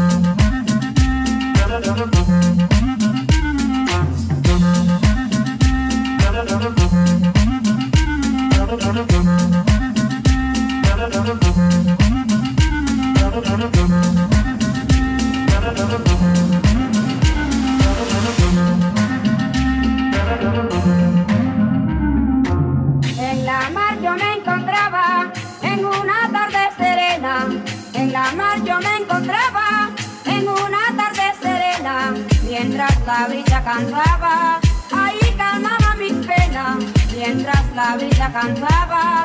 Thank you. cantaba, ahí calmaba mis penas, mientras la brisa cantaba.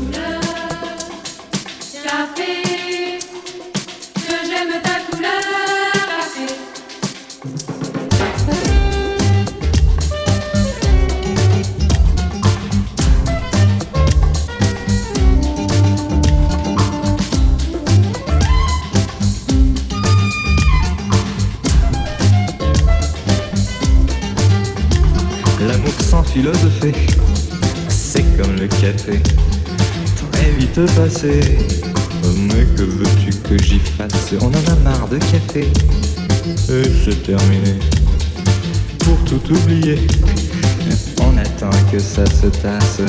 passé. Mais que veux-tu que j'y fasse? On en a marre de café. Et c'est terminé. Pour tout oublier, on attend que ça se tasse.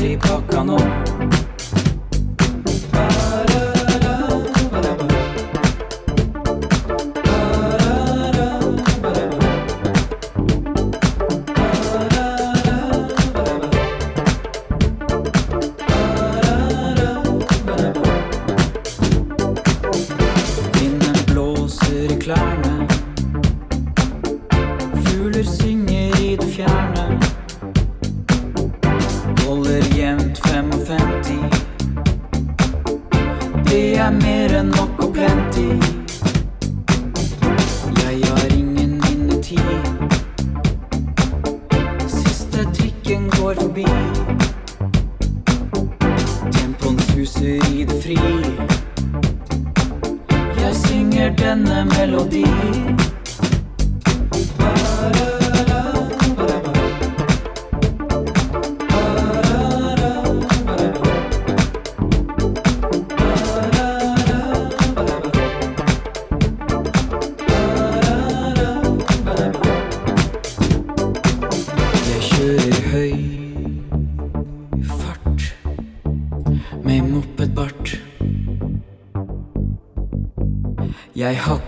ferdig pakka nå. I hope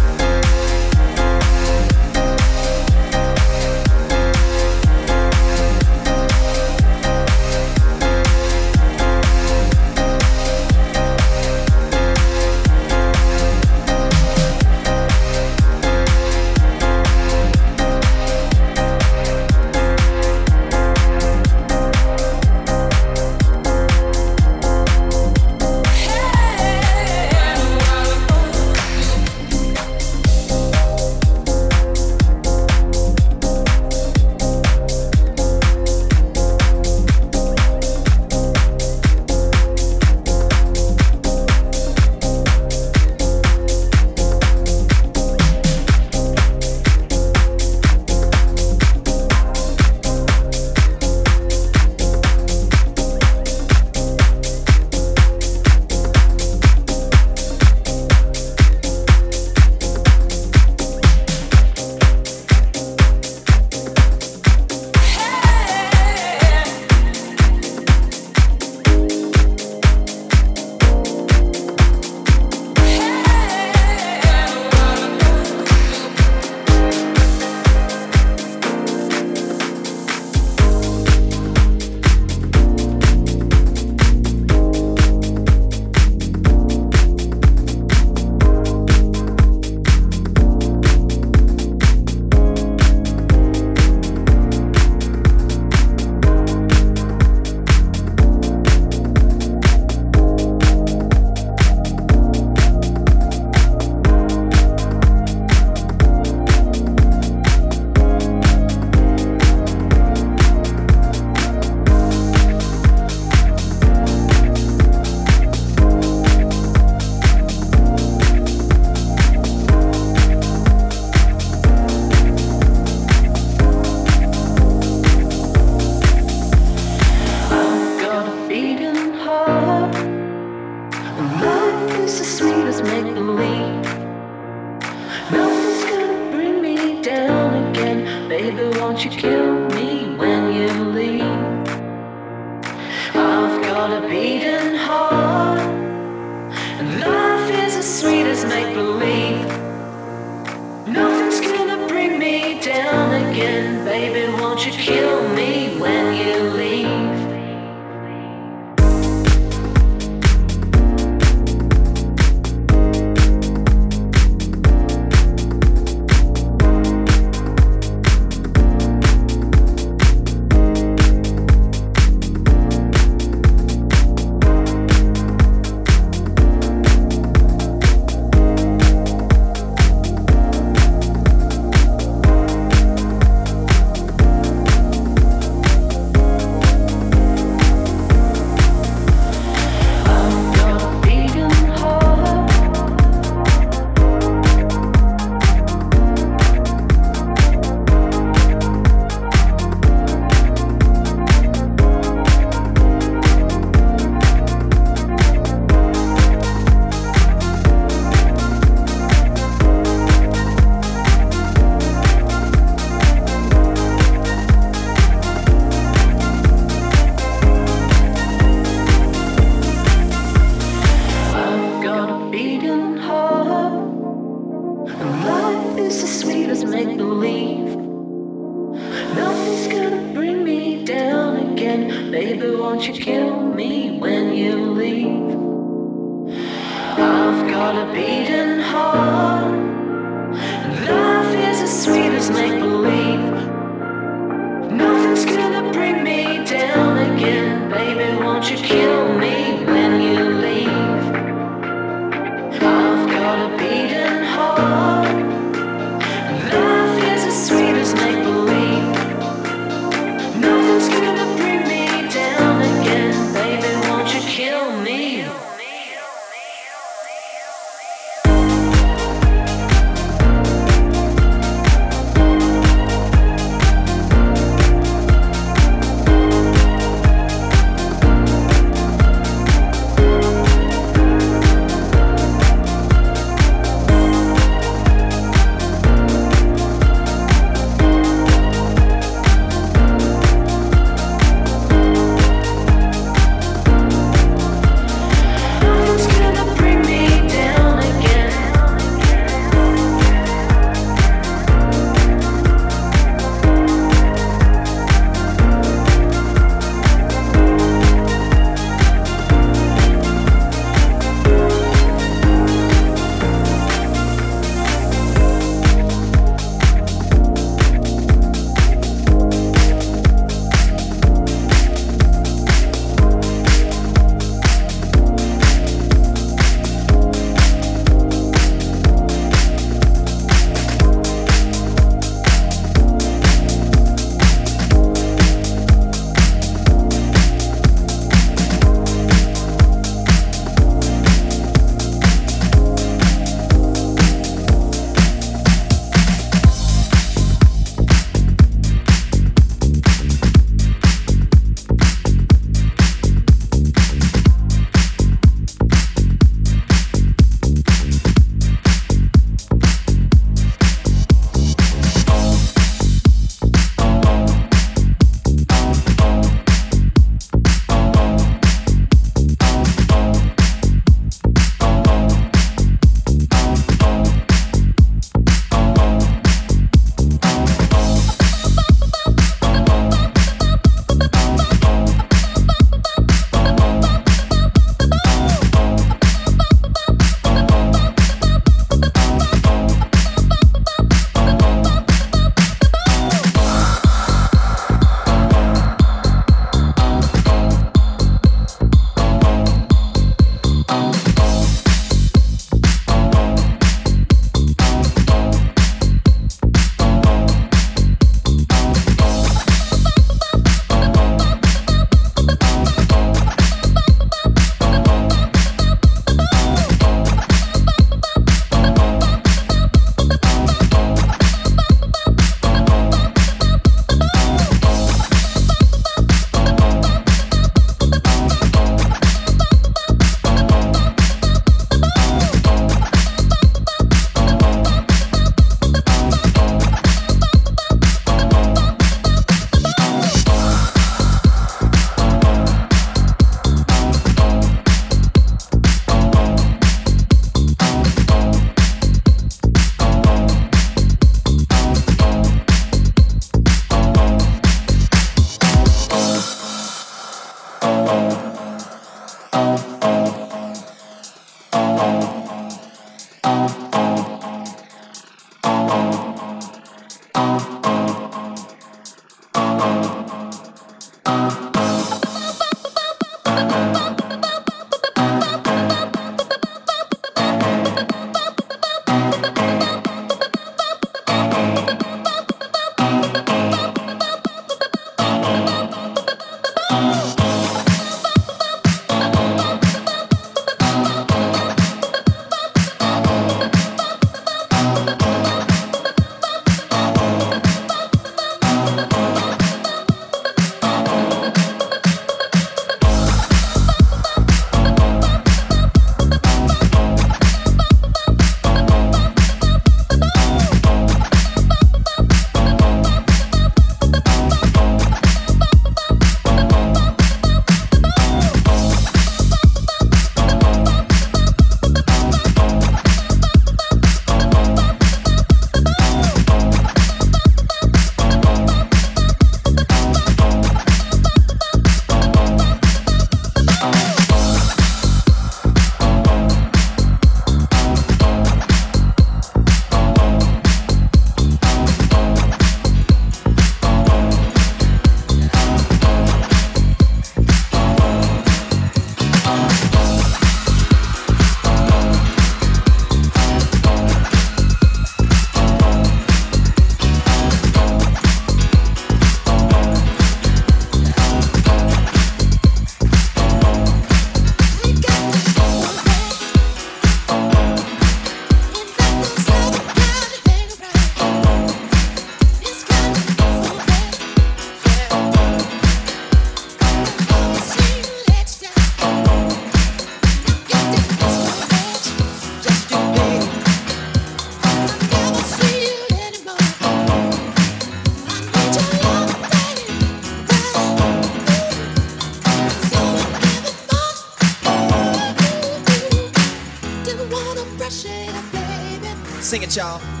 脚。